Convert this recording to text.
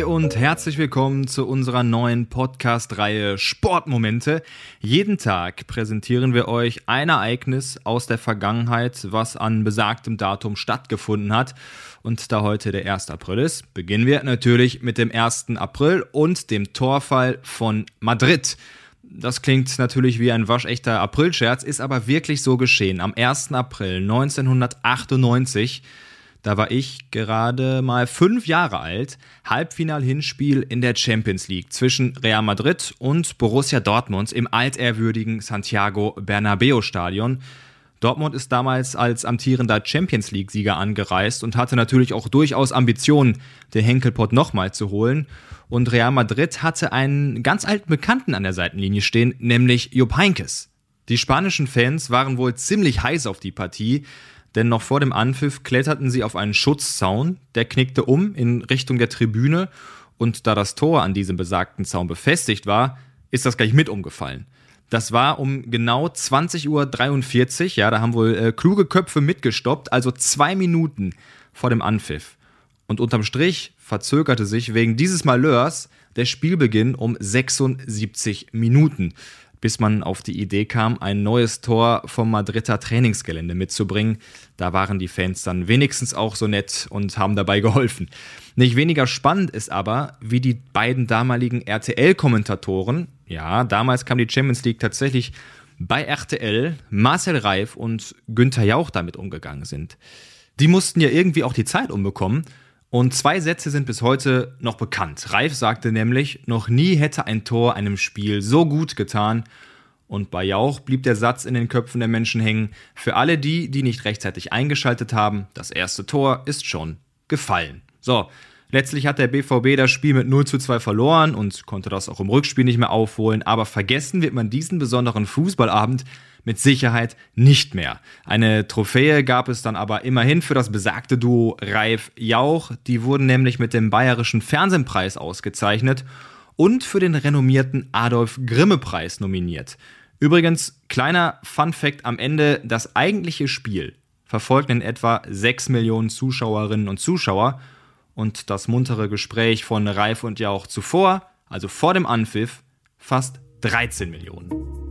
und herzlich willkommen zu unserer neuen Podcast-Reihe Sportmomente. Jeden Tag präsentieren wir euch ein Ereignis aus der Vergangenheit, was an besagtem Datum stattgefunden hat. Und da heute der 1. April ist, beginnen wir natürlich mit dem 1. April und dem Torfall von Madrid. Das klingt natürlich wie ein waschechter Aprilscherz, ist aber wirklich so geschehen. Am 1. April 1998 da war ich gerade mal fünf Jahre alt. Halbfinal-Hinspiel in der Champions League zwischen Real Madrid und Borussia Dortmund im altehrwürdigen Santiago Bernabeo Stadion. Dortmund ist damals als amtierender Champions League-Sieger angereist und hatte natürlich auch durchaus Ambitionen, den Henkelpott nochmal zu holen. Und Real Madrid hatte einen ganz alten Bekannten an der Seitenlinie stehen, nämlich Jupp Heynckes. Die spanischen Fans waren wohl ziemlich heiß auf die Partie, denn noch vor dem Anpfiff kletterten sie auf einen Schutzzaun, der knickte um in Richtung der Tribüne und da das Tor an diesem besagten Zaun befestigt war, ist das gleich mit umgefallen. Das war um genau 20.43 Uhr, ja, da haben wohl äh, kluge Köpfe mitgestoppt, also zwei Minuten vor dem Anpfiff. Und unterm Strich verzögerte sich wegen dieses Malheurs der Spielbeginn um 76 Minuten bis man auf die Idee kam, ein neues Tor vom Madrider Trainingsgelände mitzubringen. Da waren die Fans dann wenigstens auch so nett und haben dabei geholfen. Nicht weniger spannend ist aber, wie die beiden damaligen RTL-Kommentatoren, ja, damals kam die Champions League tatsächlich bei RTL, Marcel Reif und Günther Jauch damit umgegangen sind. Die mussten ja irgendwie auch die Zeit umbekommen und zwei Sätze sind bis heute noch bekannt. Reif sagte nämlich, noch nie hätte ein Tor einem Spiel so gut getan. Und bei Jauch blieb der Satz in den Köpfen der Menschen hängen. Für alle die, die nicht rechtzeitig eingeschaltet haben, das erste Tor ist schon gefallen. So, letztlich hat der BVB das Spiel mit 0 zu 2 verloren und konnte das auch im Rückspiel nicht mehr aufholen. Aber vergessen wird man diesen besonderen Fußballabend mit Sicherheit nicht mehr. Eine Trophäe gab es dann aber immerhin für das besagte Duo Reif Jauch. Die wurden nämlich mit dem Bayerischen Fernsehpreis ausgezeichnet und für den renommierten Adolf Grimme Preis nominiert. Übrigens, kleiner Fun Fact am Ende, das eigentliche Spiel verfolgten etwa 6 Millionen Zuschauerinnen und Zuschauer und das muntere Gespräch von Reif und Jauch zuvor, also vor dem Anpfiff, fast 13 Millionen.